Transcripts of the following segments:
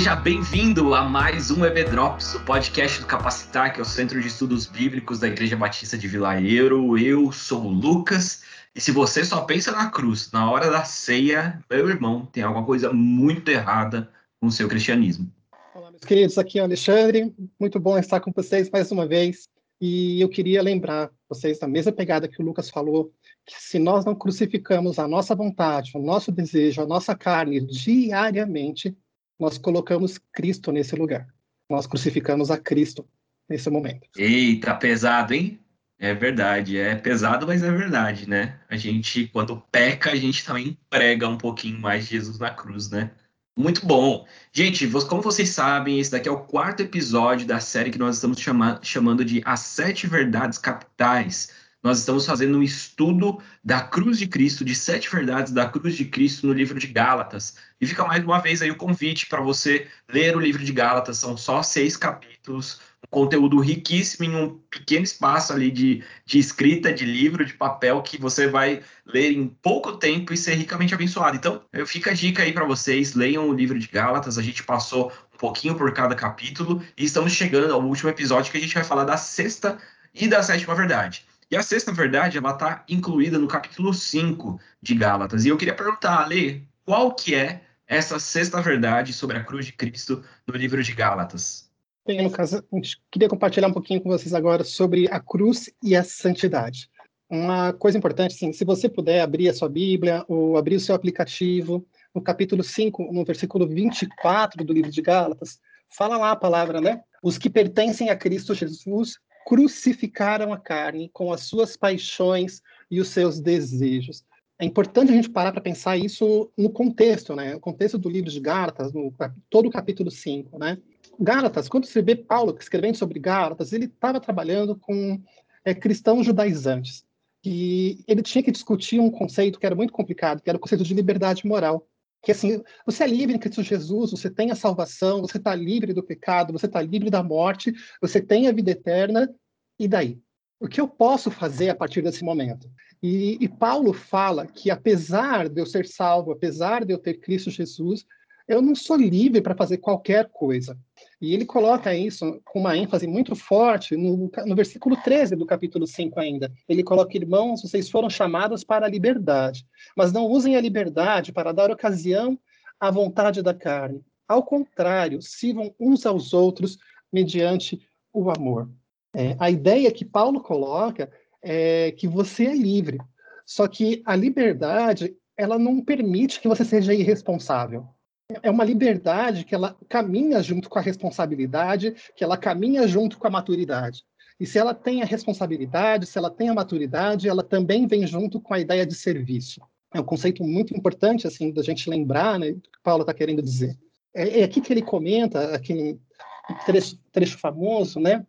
Seja bem-vindo a mais um EB Drops, o podcast do Capacitar, que é o Centro de Estudos Bíblicos da Igreja Batista de Vila Euro. Eu sou o Lucas, e se você só pensa na cruz na hora da ceia, meu irmão, tem alguma coisa muito errada com o seu cristianismo. Olá, meus queridos, aqui é o Alexandre. Muito bom estar com vocês mais uma vez. E eu queria lembrar vocês da mesma pegada que o Lucas falou, que se nós não crucificamos a nossa vontade, o nosso desejo, a nossa carne diariamente, nós colocamos Cristo nesse lugar. Nós crucificamos a Cristo nesse momento. Eita, pesado, hein? É verdade, é pesado, mas é verdade, né? A gente, quando peca, a gente também prega um pouquinho mais Jesus na cruz, né? Muito bom. Gente, como vocês sabem, esse daqui é o quarto episódio da série que nós estamos chama chamando de As Sete Verdades Capitais nós estamos fazendo um estudo da cruz de Cristo, de sete verdades da cruz de Cristo no livro de Gálatas. E fica mais uma vez aí o convite para você ler o livro de Gálatas, são só seis capítulos, um conteúdo riquíssimo em um pequeno espaço ali de, de escrita, de livro, de papel, que você vai ler em pouco tempo e ser ricamente abençoado. Então, eu fico a dica aí para vocês, leiam o livro de Gálatas, a gente passou um pouquinho por cada capítulo, e estamos chegando ao último episódio que a gente vai falar da sexta e da sétima verdade. E a sexta verdade, ela está incluída no capítulo 5 de Gálatas. E eu queria perguntar, Ale, qual que é essa sexta verdade sobre a cruz de Cristo no livro de Gálatas? Bem, no caso, eu queria compartilhar um pouquinho com vocês agora sobre a cruz e a santidade. Uma coisa importante, assim, se você puder abrir a sua Bíblia ou abrir o seu aplicativo, no capítulo 5, no versículo 24 do livro de Gálatas, fala lá a palavra, né? Os que pertencem a Cristo Jesus crucificaram a carne com as suas paixões e os seus desejos. É importante a gente parar para pensar isso no contexto, né? O contexto do livro de Gálatas, no todo o capítulo 5, né? Gálatas, quando você vê Paulo escrevendo sobre Gálatas, ele estava trabalhando com é, cristãos judaizantes. E ele tinha que discutir um conceito que era muito complicado, que era o conceito de liberdade moral que assim, você é livre em Cristo Jesus, você tem a salvação, você está livre do pecado, você está livre da morte, você tem a vida eterna, e daí? O que eu posso fazer a partir desse momento? E, e Paulo fala que apesar de eu ser salvo, apesar de eu ter Cristo Jesus, eu não sou livre para fazer qualquer coisa. E ele coloca isso com uma ênfase muito forte no, no versículo 13 do capítulo 5 ainda. Ele coloca, irmãos, vocês foram chamados para a liberdade, mas não usem a liberdade para dar ocasião à vontade da carne. Ao contrário, sirvam uns aos outros mediante o amor. É, a ideia que Paulo coloca é que você é livre, só que a liberdade ela não permite que você seja irresponsável é uma liberdade que ela caminha junto com a responsabilidade, que ela caminha junto com a maturidade. E se ela tem a responsabilidade, se ela tem a maturidade, ela também vem junto com a ideia de serviço. É um conceito muito importante, assim, da gente lembrar, né, do que Paulo está querendo dizer. É, é, aqui que ele comenta, aquele trecho, trecho famoso, né,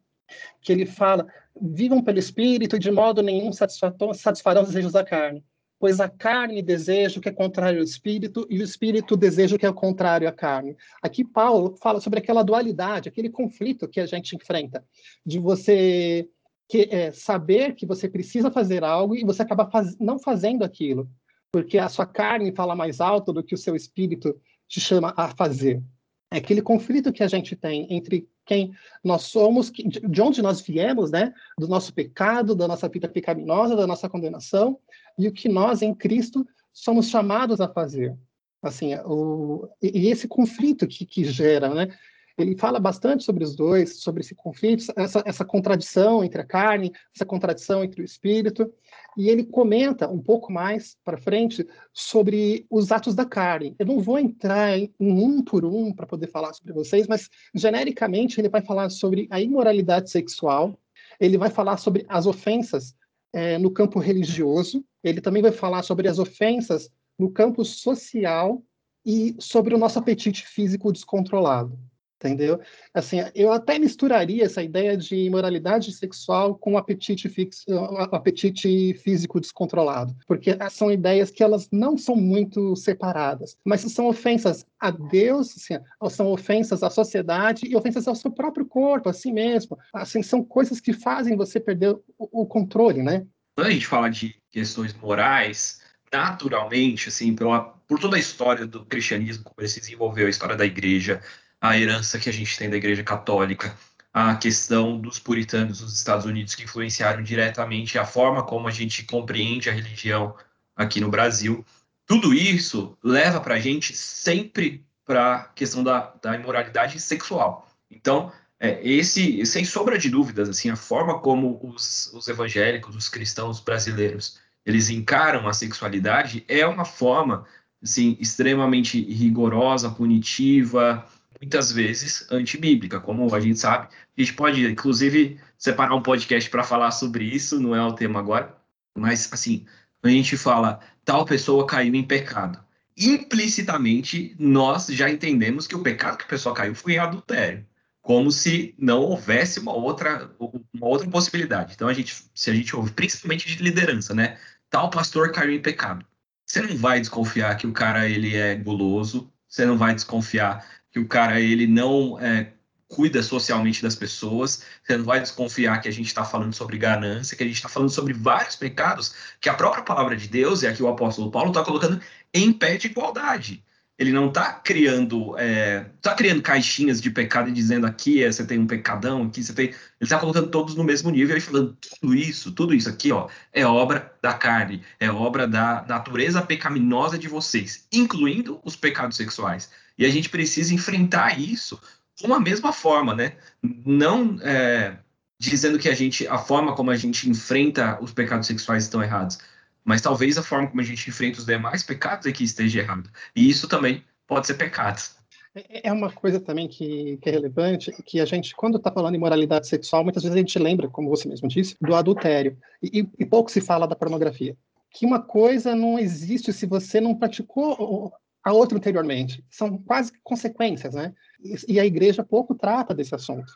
que ele fala: vivam pelo Espírito e de modo nenhum satisfarão os desejos da carne pois a carne deseja o que é contrário ao espírito e o espírito deseja o que é contrário à carne. Aqui Paulo fala sobre aquela dualidade, aquele conflito que a gente enfrenta, de você que, é, saber que você precisa fazer algo e você acaba faz, não fazendo aquilo, porque a sua carne fala mais alto do que o seu espírito te chama a fazer. É aquele conflito que a gente tem entre quem nós somos, de onde nós viemos, né? Do nosso pecado, da nossa vida pecaminosa, da nossa condenação, e o que nós em Cristo somos chamados a fazer. Assim, o, e esse conflito que, que gera, né? Ele fala bastante sobre os dois, sobre esse conflito, essa, essa contradição entre a carne, essa contradição entre o espírito, e ele comenta um pouco mais para frente sobre os atos da carne. Eu não vou entrar em um por um para poder falar sobre vocês, mas genericamente ele vai falar sobre a imoralidade sexual, ele vai falar sobre as ofensas é, no campo religioso, ele também vai falar sobre as ofensas no campo social e sobre o nosso apetite físico descontrolado entendeu? Assim, eu até misturaria essa ideia de imoralidade sexual com apetite, fixo, apetite físico descontrolado, porque são ideias que elas não são muito separadas, mas são ofensas a Deus, assim, são ofensas à sociedade e ofensas ao seu próprio corpo, a si mesmo. Assim, são coisas que fazem você perder o, o controle, né? Quando a gente fala de questões morais, naturalmente, assim, pela por toda a história do cristianismo, como ele se desenvolveu, a história da igreja, a herança que a gente tem da igreja católica, a questão dos puritanos nos Estados Unidos que influenciaram diretamente a forma como a gente compreende a religião aqui no Brasil. Tudo isso leva para a gente sempre para a questão da, da imoralidade sexual. Então, é, esse, sem sombra de dúvidas, assim, a forma como os, os evangélicos, os cristãos brasileiros, eles encaram a sexualidade é uma forma, assim, extremamente rigorosa, punitiva, muitas vezes antibíblica, como a gente sabe. A gente pode, inclusive, separar um podcast para falar sobre isso, não é o tema agora, mas, assim, a gente fala, tal pessoa caiu em pecado. Implicitamente, nós já entendemos que o pecado que a pessoa caiu foi em adultério como se não houvesse uma outra, uma outra possibilidade. Então, a gente, se a gente ouve, principalmente de liderança, né? Tal pastor caiu em pecado. Você não vai desconfiar que o cara ele é guloso, você não vai desconfiar que o cara ele não é, cuida socialmente das pessoas, você não vai desconfiar que a gente está falando sobre ganância, que a gente está falando sobre vários pecados que a própria palavra de Deus, e aqui o apóstolo Paulo está colocando em pé de igualdade ele não está criando é, tá criando caixinhas de pecado e dizendo aqui é, você tem um pecadão, aqui você tem. Ele está colocando todos no mesmo nível e falando tudo isso, tudo isso aqui, ó, é obra da carne, é obra da natureza pecaminosa de vocês, incluindo os pecados sexuais. E a gente precisa enfrentar isso de uma mesma forma, né? Não é, dizendo que a gente, a forma como a gente enfrenta os pecados sexuais estão errados, mas talvez a forma como a gente enfrenta os demais pecados é que esteja errado. E isso também pode ser pecado. É, é uma coisa também que, que é relevante, que a gente, quando está falando em moralidade sexual, muitas vezes a gente lembra, como você mesmo disse, do adultério. E, e pouco se fala da pornografia. Que uma coisa não existe se você não praticou a outra anteriormente. São quase consequências, né? E, a igreja pouco trata desse assunto.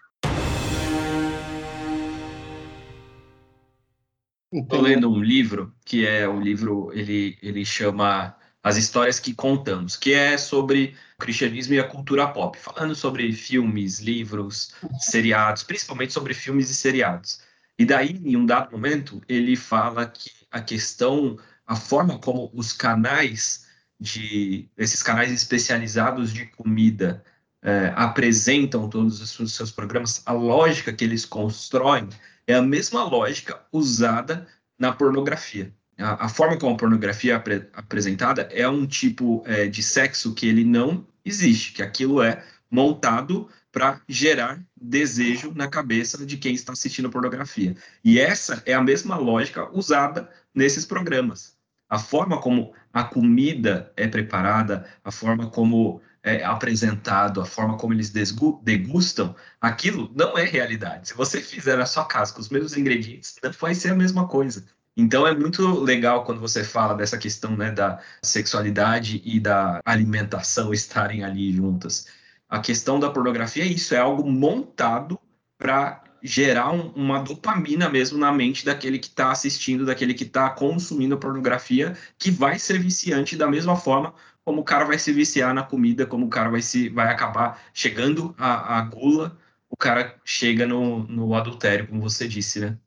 Estou lendo um livro que é o um livro ele ele chama As Histórias que Contamos, que é sobre o cristianismo e a cultura pop, falando sobre filmes, livros, seriados, principalmente sobre filmes e seriados. E daí, em um dado momento, ele fala que a questão, a forma como os canais de esses canais especializados de comida é, apresentam todos os seus programas, a lógica que eles constroem é a mesma lógica usada na pornografia. A, a forma como a pornografia é apre, apresentada é um tipo é, de sexo que ele não existe, que aquilo é montado para gerar desejo na cabeça de quem está assistindo pornografia. E essa é a mesma lógica usada nesses programas. A forma como a comida é preparada, a forma como é, apresentado, a forma como eles degustam, aquilo não é realidade. Se você fizer na sua casa com os mesmos ingredientes, não vai ser a mesma coisa. Então é muito legal quando você fala dessa questão né, da sexualidade e da alimentação estarem ali juntas. A questão da pornografia é isso, é algo montado para gerar um, uma dopamina mesmo na mente daquele que está assistindo, daquele que está consumindo pornografia, que vai ser viciante da mesma forma como o cara vai se viciar na comida, como o cara vai se vai acabar chegando à, à gula, o cara chega no, no adultério, como você disse, né?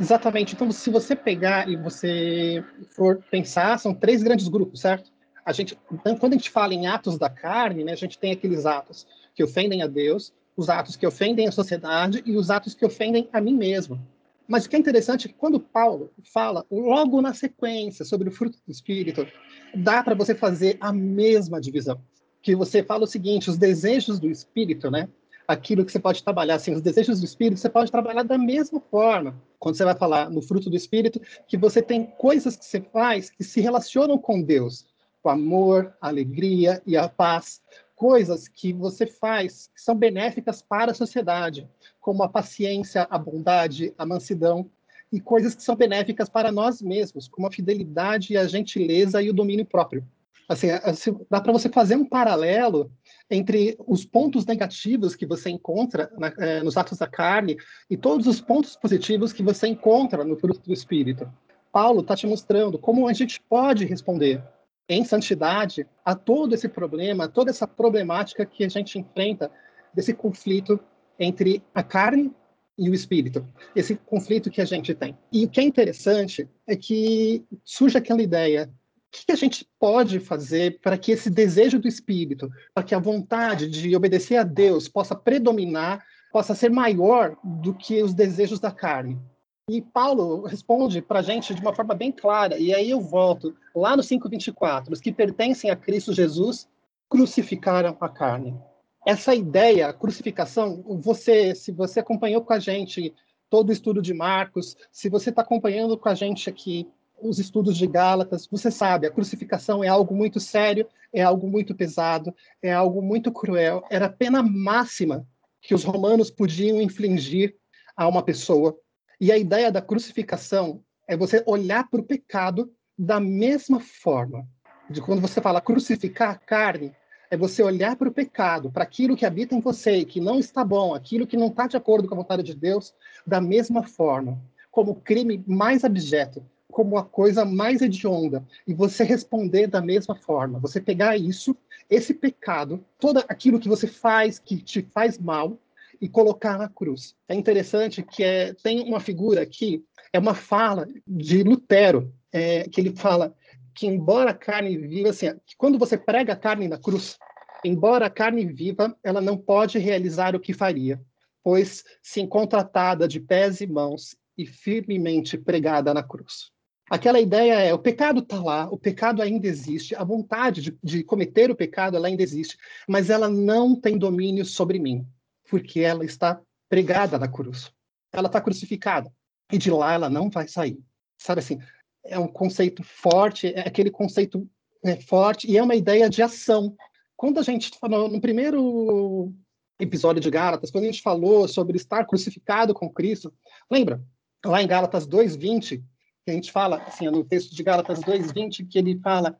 Exatamente. Então, se você pegar e você for pensar, são três grandes grupos, certo? A gente, então, quando a gente fala em atos da carne, né, a gente tem aqueles atos que ofendem a Deus, os atos que ofendem a sociedade e os atos que ofendem a mim mesmo. Mas o que é interessante é que quando Paulo fala logo na sequência sobre o fruto do Espírito, dá para você fazer a mesma divisão. Que você fala o seguinte: os desejos do Espírito, né? Aquilo que você pode trabalhar, assim, os desejos do Espírito, você pode trabalhar da mesma forma. Quando você vai falar no fruto do Espírito, que você tem coisas que você faz que se relacionam com Deus, o amor, a alegria e a paz, coisas que você faz que são benéficas para a sociedade, como a paciência, a bondade, a mansidão, e coisas que são benéficas para nós mesmos, como a fidelidade, a gentileza e o domínio próprio. Assim, assim dá para você fazer um paralelo entre os pontos negativos que você encontra na, eh, nos atos da carne e todos os pontos positivos que você encontra no fruto do Espírito. Paulo está te mostrando como a gente pode responder em santidade a todo esse problema, toda essa problemática que a gente enfrenta desse conflito entre a carne e o espírito, esse conflito que a gente tem. E o que é interessante é que surge aquela ideia que a gente pode fazer para que esse desejo do espírito, para que a vontade de obedecer a Deus possa predominar, possa ser maior do que os desejos da carne? E Paulo responde para a gente de uma forma bem clara, e aí eu volto lá no 5,24: os que pertencem a Cristo Jesus crucificaram a carne. Essa ideia, crucificação, você, se você acompanhou com a gente todo o estudo de Marcos, se você está acompanhando com a gente aqui os estudos de Gálatas, você sabe, a crucificação é algo muito sério, é algo muito pesado, é algo muito cruel. Era a pena máxima que os romanos podiam infligir a uma pessoa. E a ideia da crucificação é você olhar para o pecado da mesma forma. De quando você fala crucificar a carne, é você olhar para o pecado, para aquilo que habita em você, que não está bom, aquilo que não está de acordo com a vontade de Deus, da mesma forma, como o crime mais abjeto, como a coisa mais hedionda e você responder da mesma forma. Você pegar isso, esse pecado, todo aquilo que você faz que te faz mal e colocar na cruz. É interessante que é, tem uma figura aqui, é uma fala de Lutero, é, que ele fala que embora a carne viva, assim, quando você prega a carne na cruz, embora a carne viva, ela não pode realizar o que faria, pois se encontra atada de pés e mãos e firmemente pregada na cruz. Aquela ideia é, o pecado está lá, o pecado ainda existe, a vontade de, de cometer o pecado ela ainda existe, mas ela não tem domínio sobre mim, porque ela está pregada na cruz. Ela está crucificada, e de lá ela não vai sair. Sabe assim, é um conceito forte, é aquele conceito é, forte, e é uma ideia de ação. Quando a gente falou no primeiro episódio de Gálatas, quando a gente falou sobre estar crucificado com Cristo, lembra? Lá em Gálatas 2:20, que a gente fala, assim, no texto de Gálatas 2:20, que ele fala: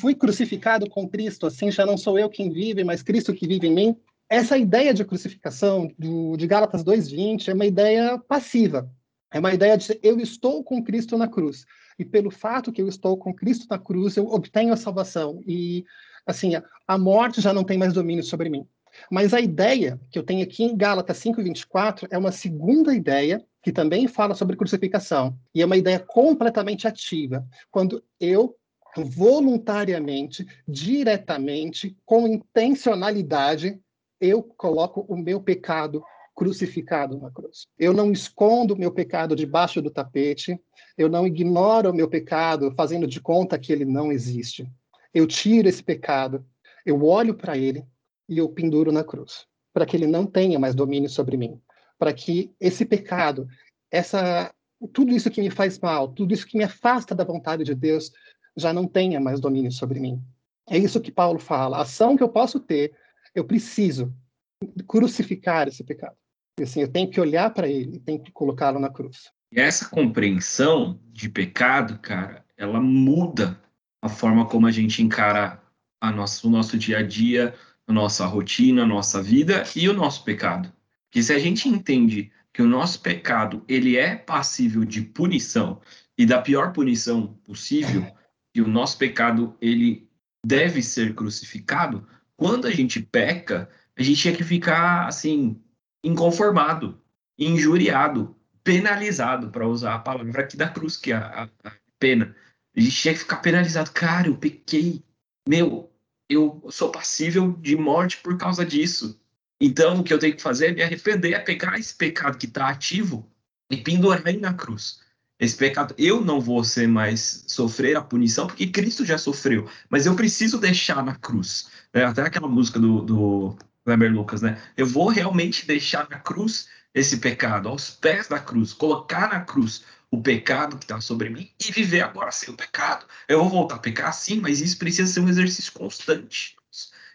"Fui crucificado com Cristo, assim já não sou eu quem vive, mas Cristo que vive em mim". Essa ideia de crucificação do, de Gálatas 2:20 é uma ideia passiva. É uma ideia de eu estou com Cristo na cruz. E pelo fato que eu estou com Cristo na cruz, eu obtenho a salvação. E, assim, a morte já não tem mais domínio sobre mim. Mas a ideia que eu tenho aqui em Gálatas 5:24 é uma segunda ideia que também fala sobre crucificação, e é uma ideia completamente ativa, quando eu voluntariamente, diretamente, com intencionalidade, eu coloco o meu pecado crucificado na cruz. Eu não escondo o meu pecado debaixo do tapete, eu não ignoro o meu pecado fazendo de conta que ele não existe. Eu tiro esse pecado, eu olho para ele e eu penduro na cruz, para que ele não tenha mais domínio sobre mim para que esse pecado, essa tudo isso que me faz mal, tudo isso que me afasta da vontade de Deus, já não tenha mais domínio sobre mim. É isso que Paulo fala. A ação que eu posso ter, eu preciso crucificar esse pecado. E, assim, eu tenho que olhar para ele, tenho que colocá-lo na cruz. E essa compreensão de pecado, cara, ela muda a forma como a gente encara a nosso, o nosso dia a dia, a nossa rotina, a nossa vida e o nosso pecado. Que se a gente entende que o nosso pecado ele é passível de punição e da pior punição possível, que o nosso pecado ele deve ser crucificado, quando a gente peca, a gente tinha que ficar assim inconformado, injuriado, penalizado, para usar a palavra aqui da cruz, que é a, a, pena. A gente tinha que ficar penalizado. Cara, eu pequei. Meu, eu sou passível de morte por causa disso. Então, o que eu tenho que fazer é me arrepender, é pegar esse pecado que está ativo e pendurar ele na cruz. Esse pecado, eu não vou ser mais sofrer a punição, porque Cristo já sofreu, mas eu preciso deixar na cruz. É, até aquela música do, do Lucas, né? Eu vou realmente deixar na cruz esse pecado, aos pés da cruz, colocar na cruz o pecado que está sobre mim e viver agora sem o pecado. Eu vou voltar a pecar sim, mas isso precisa ser um exercício constante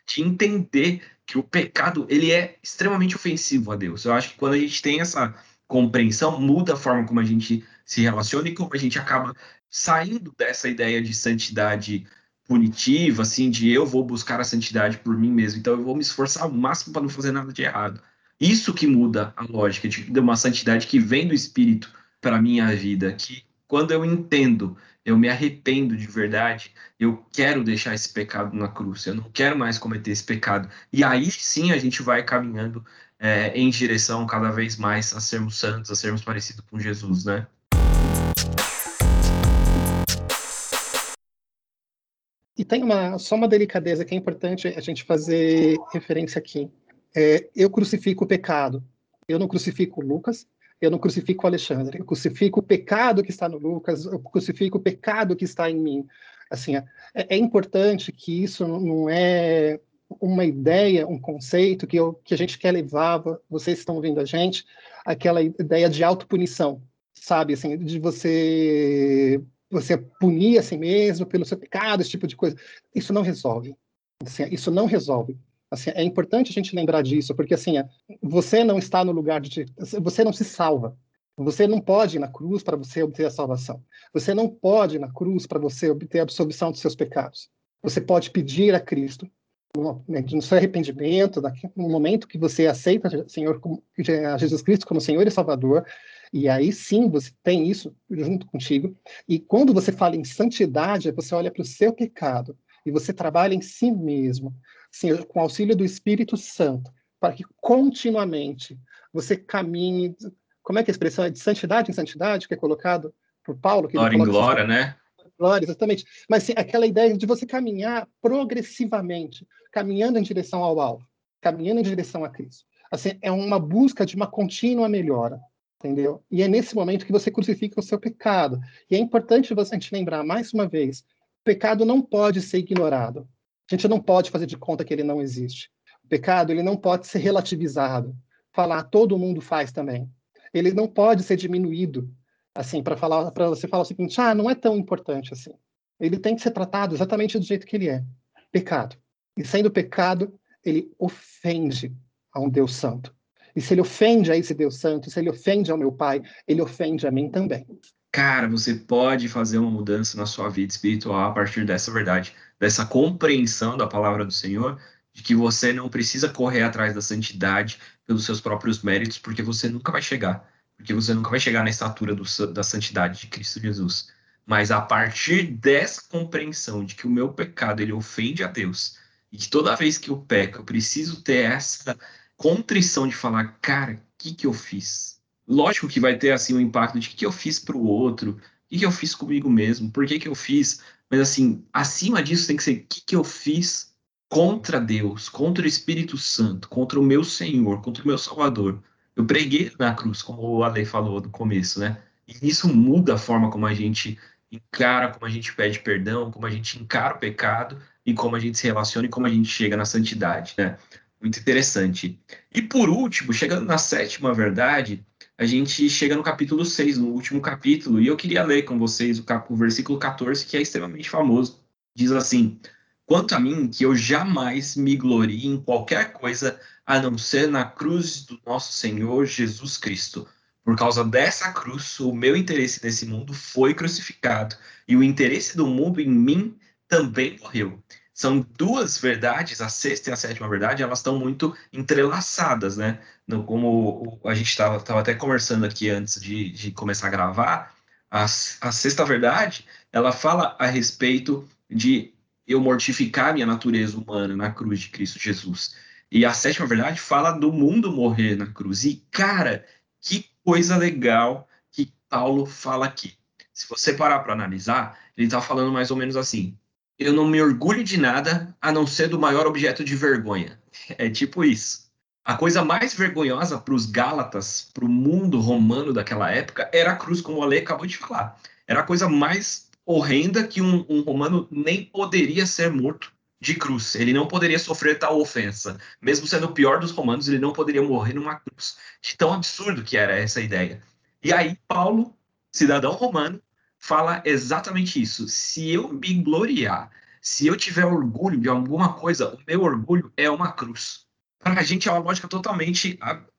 de entender que o pecado ele é extremamente ofensivo a Deus. Eu acho que quando a gente tem essa compreensão, muda a forma como a gente se relaciona e como a gente acaba saindo dessa ideia de santidade punitiva, assim, de eu vou buscar a santidade por mim mesmo, então eu vou me esforçar ao máximo para não fazer nada de errado. Isso que muda a lógica de uma santidade que vem do Espírito para minha vida, que quando eu entendo eu me arrependo de verdade, eu quero deixar esse pecado na cruz, eu não quero mais cometer esse pecado. E aí sim a gente vai caminhando é, em direção cada vez mais a sermos santos, a sermos parecidos com Jesus, né? e tem uma, só uma delicadeza que é importante a gente fazer referência aqui. É, eu crucifico o pecado. Eu não crucifico Lucas, eu não crucifico Alexandre. Eu crucifico o pecado que está no Lucas, eu crucifico o pecado que está em mim. Assim, é, é importante que isso não é uma ideia, um conceito que, eu, que a gente quer levar, vocês estão ouvindo a gente, aquela ideia de autopunição, sabe? Assim, de você você punir a si mesmo pelo seu pecado, esse tipo de coisa. Isso não resolve. Assim, isso não resolve. Assim, é importante a gente lembrar disso, porque assim, você não está no lugar de. Você não se salva. Você não pode ir na cruz para você obter a salvação. Você não pode ir na cruz para você obter a absolvição dos seus pecados. Você pode pedir a Cristo no seu arrependimento, no momento que você aceita Senhor, a Jesus Cristo como Senhor e Salvador, e aí sim você tem isso junto contigo. E quando você fala em santidade, você olha para o seu pecado e você trabalha em si mesmo, assim, com auxílio do Espírito Santo, para que continuamente você caminhe. Como é que a expressão é de santidade em santidade que é colocado por Paulo? Que glória em glória, né? Exatamente. Mas assim, aquela ideia de você caminhar progressivamente, caminhando em direção ao alvo, caminhando em direção a Cristo. Assim, é uma busca de uma contínua melhora, entendeu? E é nesse momento que você crucifica o seu pecado. E é importante você gente lembrar mais uma vez, o pecado não pode ser ignorado. A gente não pode fazer de conta que ele não existe. O pecado ele não pode ser relativizado. Falar todo mundo faz também. Ele não pode ser diminuído assim, para falar para você falar o seguinte: "Ah, não é tão importante assim". Ele tem que ser tratado exatamente do jeito que ele é, pecado. E sendo pecado, ele ofende a um Deus santo. E se ele ofende a esse Deus santo, se ele ofende ao meu pai, ele ofende a mim também. Cara, você pode fazer uma mudança na sua vida espiritual a partir dessa verdade, dessa compreensão da palavra do Senhor, de que você não precisa correr atrás da santidade pelos seus próprios méritos, porque você nunca vai chegar porque você nunca vai chegar na estatura do, da santidade de Cristo Jesus. Mas a partir dessa compreensão de que o meu pecado ele ofende a Deus e que toda vez que eu peco eu preciso ter essa contrição de falar, cara, o que que eu fiz? Lógico que vai ter assim o um impacto de o que eu fiz para o outro, o que, que eu fiz comigo mesmo, por que que eu fiz, mas assim, acima disso tem que ser o que que eu fiz contra Deus, contra o Espírito Santo, contra o meu Senhor, contra o meu Salvador. Eu preguei na cruz, como o Ale falou no começo, né? E isso muda a forma como a gente encara, como a gente pede perdão, como a gente encara o pecado e como a gente se relaciona e como a gente chega na santidade, né? Muito interessante. E por último, chegando na sétima verdade, a gente chega no capítulo 6, no último capítulo, e eu queria ler com vocês o, cap... o versículo 14, que é extremamente famoso. Diz assim: Quanto a mim, que eu jamais me glorie em qualquer coisa a não ser na cruz do nosso Senhor Jesus Cristo. Por causa dessa cruz, o meu interesse nesse mundo foi crucificado e o interesse do mundo em mim também morreu. São duas verdades, a sexta e a sétima verdade, elas estão muito entrelaçadas, né? No, como a gente estava até conversando aqui antes de, de começar a gravar, a, a sexta verdade, ela fala a respeito de eu mortificar minha natureza humana na cruz de Cristo Jesus. E a sétima verdade fala do mundo morrer na cruz. E, cara, que coisa legal que Paulo fala aqui. Se você parar para analisar, ele está falando mais ou menos assim: eu não me orgulho de nada a não ser do maior objeto de vergonha. É tipo isso. A coisa mais vergonhosa para os Gálatas, para o mundo romano daquela época, era a cruz, como o Ale acabou de falar. Era a coisa mais horrenda que um, um romano nem poderia ser morto de cruz. Ele não poderia sofrer tal ofensa. Mesmo sendo o pior dos romanos, ele não poderia morrer numa cruz. De tão absurdo que era essa ideia. E aí, Paulo, cidadão romano, fala exatamente isso. Se eu me gloriar, se eu tiver orgulho de alguma coisa, o meu orgulho é uma cruz. Para a gente é uma lógica totalmente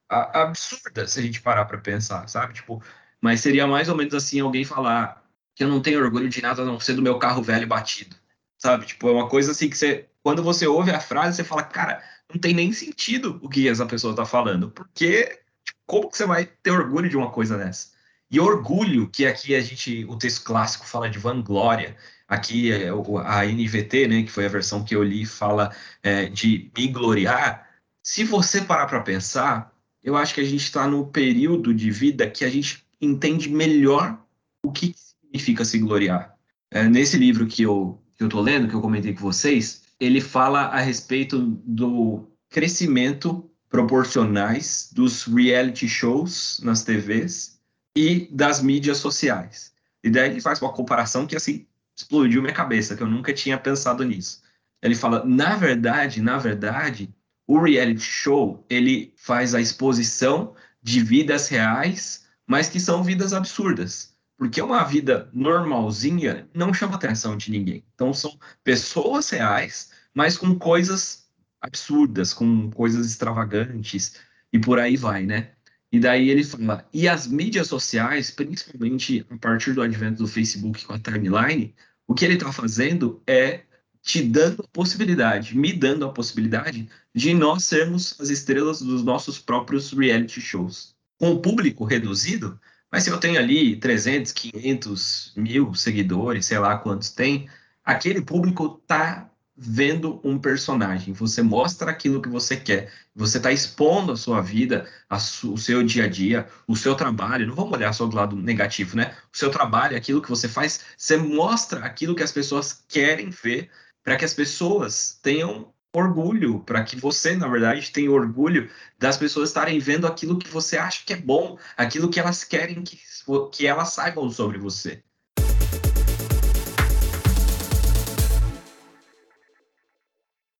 absurda se a gente parar para pensar, sabe? Tipo, mas seria mais ou menos assim alguém falar: que eu não tenho orgulho de nada a não ser do meu carro velho batido, sabe? Tipo, é uma coisa assim que você, quando você ouve a frase, você fala, cara, não tem nem sentido o que essa pessoa tá falando, porque tipo, como que você vai ter orgulho de uma coisa dessa? E orgulho, que aqui a gente, o texto clássico fala de vanglória, aqui é a NVT, né, que foi a versão que eu li, fala é, de me gloriar. Se você parar para pensar, eu acho que a gente está no período de vida que a gente entende melhor o que significa se gloriar. É, nesse livro que eu que eu estou lendo, que eu comentei com vocês, ele fala a respeito do crescimento proporcionais dos reality shows nas TVs e das mídias sociais. E daí ele faz uma comparação que assim explodiu minha cabeça, que eu nunca tinha pensado nisso. Ele fala, na verdade, na verdade, o reality show ele faz a exposição de vidas reais, mas que são vidas absurdas. Porque uma vida normalzinha não chama atenção de ninguém. Então são pessoas reais, mas com coisas absurdas, com coisas extravagantes e por aí vai, né? E daí ele fala, e as mídias sociais, principalmente a partir do advento do Facebook com a timeline, o que ele está fazendo é te dando a possibilidade, me dando a possibilidade de nós sermos as estrelas dos nossos próprios reality shows. Com o público reduzido, mas se eu tenho ali 300, 500, mil seguidores, sei lá quantos tem, aquele público tá vendo um personagem, você mostra aquilo que você quer, você está expondo a sua vida, a su o seu dia a dia, o seu trabalho, não vamos olhar só do lado negativo, né? O seu trabalho, aquilo que você faz, você mostra aquilo que as pessoas querem ver, para que as pessoas tenham orgulho, para que você, na verdade, tenha orgulho das pessoas estarem vendo aquilo que você acha que é bom, aquilo que elas querem que, que elas saibam sobre você.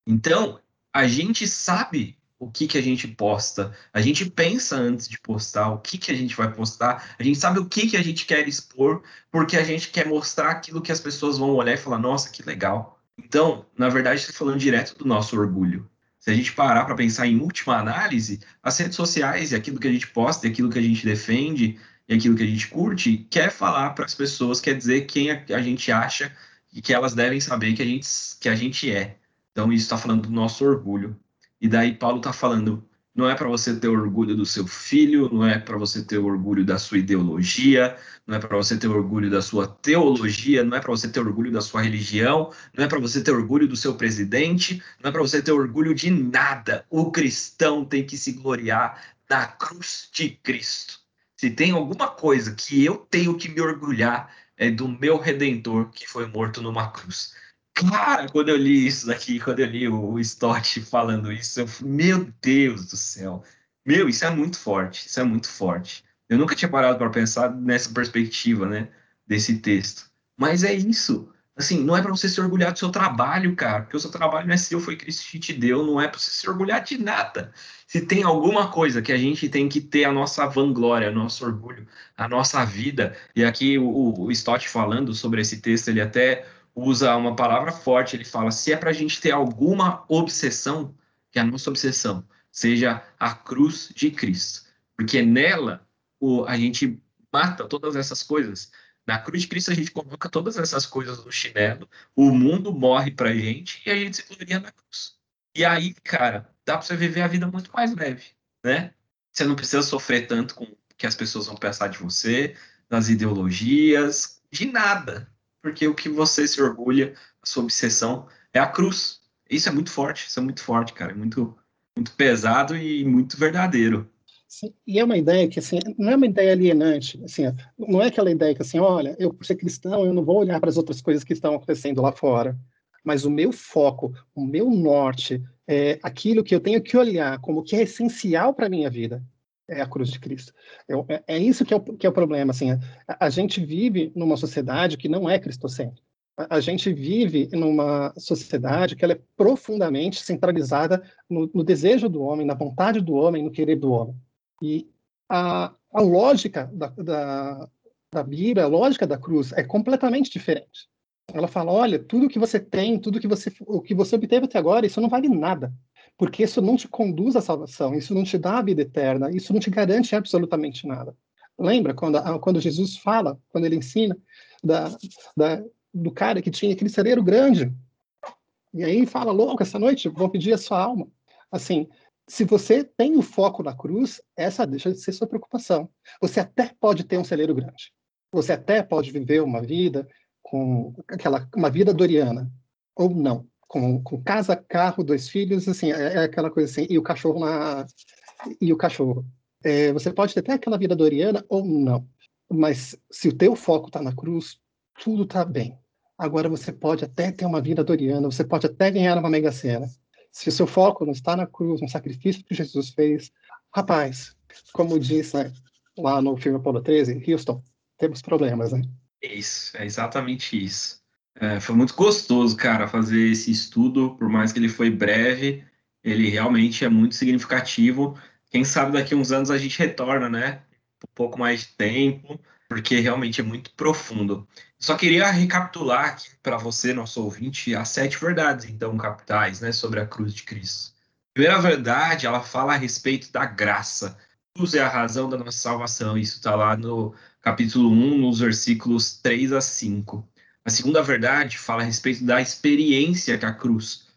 Então, a gente sabe o que, que a gente posta, a gente pensa antes de postar o que, que a gente vai postar, a gente sabe o que, que a gente quer expor, porque a gente quer mostrar aquilo que as pessoas vão olhar e falar: nossa, que legal. Então, na verdade, está falando direto do nosso orgulho. Se a gente parar para pensar em última análise, as redes sociais e aquilo que a gente posta, e aquilo que a gente defende, e aquilo que a gente curte, quer falar para as pessoas, quer dizer quem a gente acha e que elas devem saber que a gente, que a gente é. Então, isso está falando do nosso orgulho. E daí, Paulo está falando: não é para você ter orgulho do seu filho, não é para você ter orgulho da sua ideologia, não é para você ter orgulho da sua teologia, não é para você ter orgulho da sua religião, não é para você ter orgulho do seu presidente, não é para você ter orgulho de nada. O cristão tem que se gloriar na cruz de Cristo. Se tem alguma coisa que eu tenho que me orgulhar, é do meu redentor que foi morto numa cruz. Cara, quando eu li isso daqui, quando eu li o Stott falando isso, eu falei, meu Deus do céu. Meu, isso é muito forte, isso é muito forte. Eu nunca tinha parado para pensar nessa perspectiva, né, desse texto. Mas é isso. Assim, não é para você se orgulhar do seu trabalho, cara, porque o seu trabalho não é seu, foi Cristo que te deu, não é para você se orgulhar de nada. Se tem alguma coisa que a gente tem que ter a nossa vanglória, nosso orgulho, a nossa vida, e aqui o, o Stott falando sobre esse texto, ele até usa uma palavra forte, ele fala: se é para a gente ter alguma obsessão, que a nossa obsessão seja a cruz de Cristo, porque nela o, a gente mata todas essas coisas. Na cruz de Cristo a gente coloca todas essas coisas no chinelo, o mundo morre para a gente e a gente se gloria na cruz. E aí, cara, dá para você viver a vida muito mais leve, né? Você não precisa sofrer tanto com o que as pessoas vão pensar de você, das ideologias, de nada porque o que você se orgulha, a sua obsessão, é a cruz. Isso é muito forte, isso é muito forte, cara, é muito, muito pesado e muito verdadeiro. Sim, e é uma ideia que, assim, não é uma ideia alienante, assim, não é aquela ideia que, assim, olha, eu por ser cristão, eu não vou olhar para as outras coisas que estão acontecendo lá fora, mas o meu foco, o meu norte, é aquilo que eu tenho que olhar como que é essencial para a minha vida, é a cruz de Cristo. É, é isso que é, o, que é o problema. Assim, a, a, gente vive numa sociedade que não é cristocêntrica. A, a, gente vive numa sociedade que ela é profundamente centralizada no, no, desejo do homem, na vontade do homem, no querer do homem. E a, a lógica da, da, da Bíblia, a lógica da cruz é completamente diferente. Ela fala, olha, tudo que você tem, tudo que você, o que você obteve até agora, isso não vale nada porque isso não te conduz à salvação, isso não te dá a vida eterna, isso não te garante absolutamente nada. Lembra quando, quando Jesus fala, quando ele ensina da, da, do cara que tinha aquele celeiro grande, e aí fala, louco, essa noite vou pedir a sua alma. Assim, se você tem o foco na cruz, essa deixa de ser sua preocupação. Você até pode ter um celeiro grande. Você até pode viver uma vida com aquela uma vida doriana ou não com, com casa, carro, dois filhos, assim, é, é, aquela coisa assim, e o cachorro na e o cachorro. É, você pode ter até aquela vida doriana ou não, mas se o teu foco está na cruz, tudo está bem. agora você pode até ter uma vida doriana, você pode até ganhar uma mega sena. Se o seu foco não está na cruz, no sacrifício que Jesus fez, rapaz, como diz né, lá no filme Apolo 13, Houston, temos problemas, né? Isso, é exatamente isso. É, foi muito gostoso, cara, fazer esse estudo, por mais que ele foi breve, ele realmente é muito significativo. Quem sabe daqui a uns anos a gente retorna, né? Um pouco mais de tempo, porque realmente é muito profundo. Só queria recapitular aqui para você, nosso ouvinte, as sete verdades, então, capitais, né, sobre a cruz de Cristo. Primeira verdade, ela fala a respeito da graça. Cruz é a razão da nossa salvação. Isso está lá no capítulo 1, nos versículos 3 a 5. A segunda verdade fala a respeito da experiência que a cruz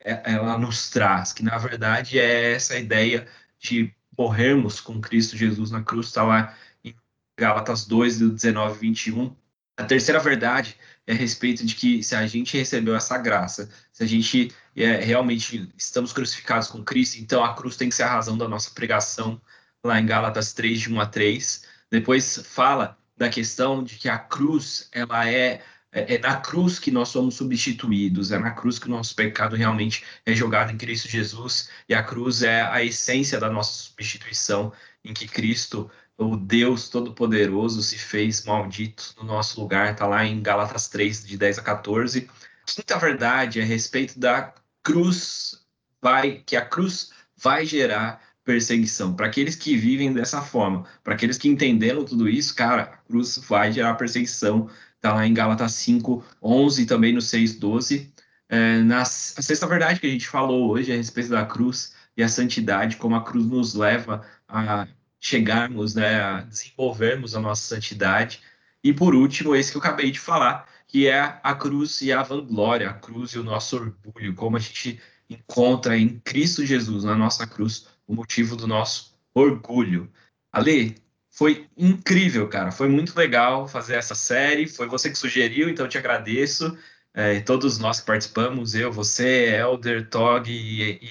é, ela nos traz, que na verdade é essa ideia de morrermos com Cristo Jesus na cruz, está lá em Gálatas 2, 19 e 21. A terceira verdade é a respeito de que se a gente recebeu essa graça, se a gente é, realmente estamos crucificados com Cristo, então a cruz tem que ser a razão da nossa pregação, lá em Gálatas 3, de 1 a 3. Depois fala da questão de que a cruz ela é é, é, na cruz que nós somos substituídos, é na cruz que o nosso pecado realmente é jogado em Cristo Jesus, e a cruz é a essência da nossa substituição, em que Cristo, o Deus Todo-Poderoso, se fez maldito no nosso lugar, está lá em Gálatas 3, de 10 a 14. Quinta verdade a respeito da cruz, vai, que a cruz vai gerar perseguição. Para aqueles que vivem dessa forma, para aqueles que entenderam tudo isso, cara, a cruz vai gerar perseguição Está lá em Gálatas 5, 11 e também no 6, 12. É, na a sexta verdade que a gente falou hoje a respeito da cruz e a santidade, como a cruz nos leva a chegarmos, né, a desenvolvermos a nossa santidade. E por último, esse que eu acabei de falar, que é a cruz e a vanglória, a cruz e o nosso orgulho, como a gente encontra em Cristo Jesus, na nossa cruz, o motivo do nosso orgulho. Ale, foi incrível, cara. Foi muito legal fazer essa série. Foi você que sugeriu, então eu te agradeço. É, todos nós que participamos, eu, você, Elder, Tog e, e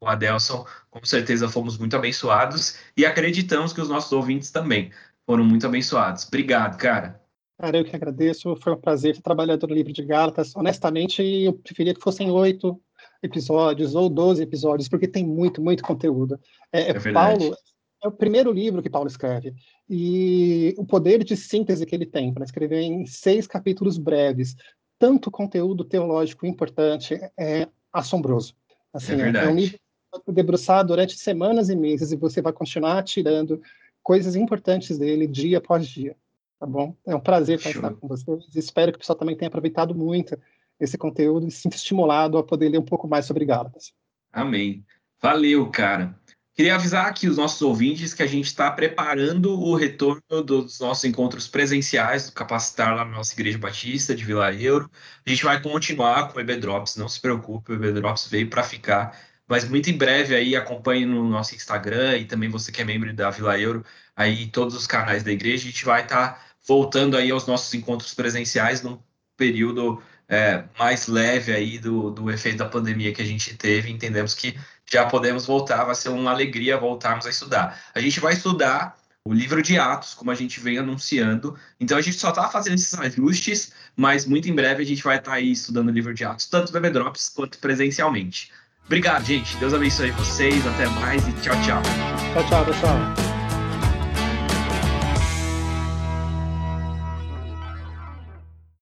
o Adelson, com certeza fomos muito abençoados e acreditamos que os nossos ouvintes também foram muito abençoados. Obrigado, cara. Cara, eu que agradeço. Foi um prazer ter trabalhado no livro de Gálatas. Honestamente, eu preferia que fossem oito episódios ou doze episódios, porque tem muito, muito conteúdo. É, é Paulo é o primeiro livro que Paulo escreve. E o poder de síntese que ele tem para escrever em seis capítulos breves, tanto conteúdo teológico importante, é assombroso. Assim, é, é um livro debruçado durante semanas e meses e você vai continuar tirando coisas importantes dele dia após dia. Tá bom? É um prazer estar com vocês. Espero que o pessoal também tenha aproveitado muito esse conteúdo e se estimulado a poder ler um pouco mais sobre Gálatas. Amém. Valeu, cara. Queria avisar aqui os nossos ouvintes que a gente está preparando o retorno dos nossos encontros presenciais do Capacitar lá na nossa Igreja Batista de Vila Euro. A gente vai continuar com o EB Drops, não se preocupe, o EB Drops veio para ficar. Mas muito em breve aí acompanhe no nosso Instagram e também você que é membro da Vila Euro, aí todos os canais da igreja, a gente vai estar tá voltando aí aos nossos encontros presenciais num período é, mais leve aí do, do efeito da pandemia que a gente teve. Entendemos que já podemos voltar, vai ser uma alegria voltarmos a estudar. A gente vai estudar o livro de Atos, como a gente vem anunciando. Então a gente só está fazendo esses ajustes, mas muito em breve a gente vai estar tá aí estudando o livro de Atos, tanto no Drops quanto presencialmente. Obrigado, gente. Deus abençoe vocês. Até mais e tchau, tchau. Tchau, tchau, pessoal.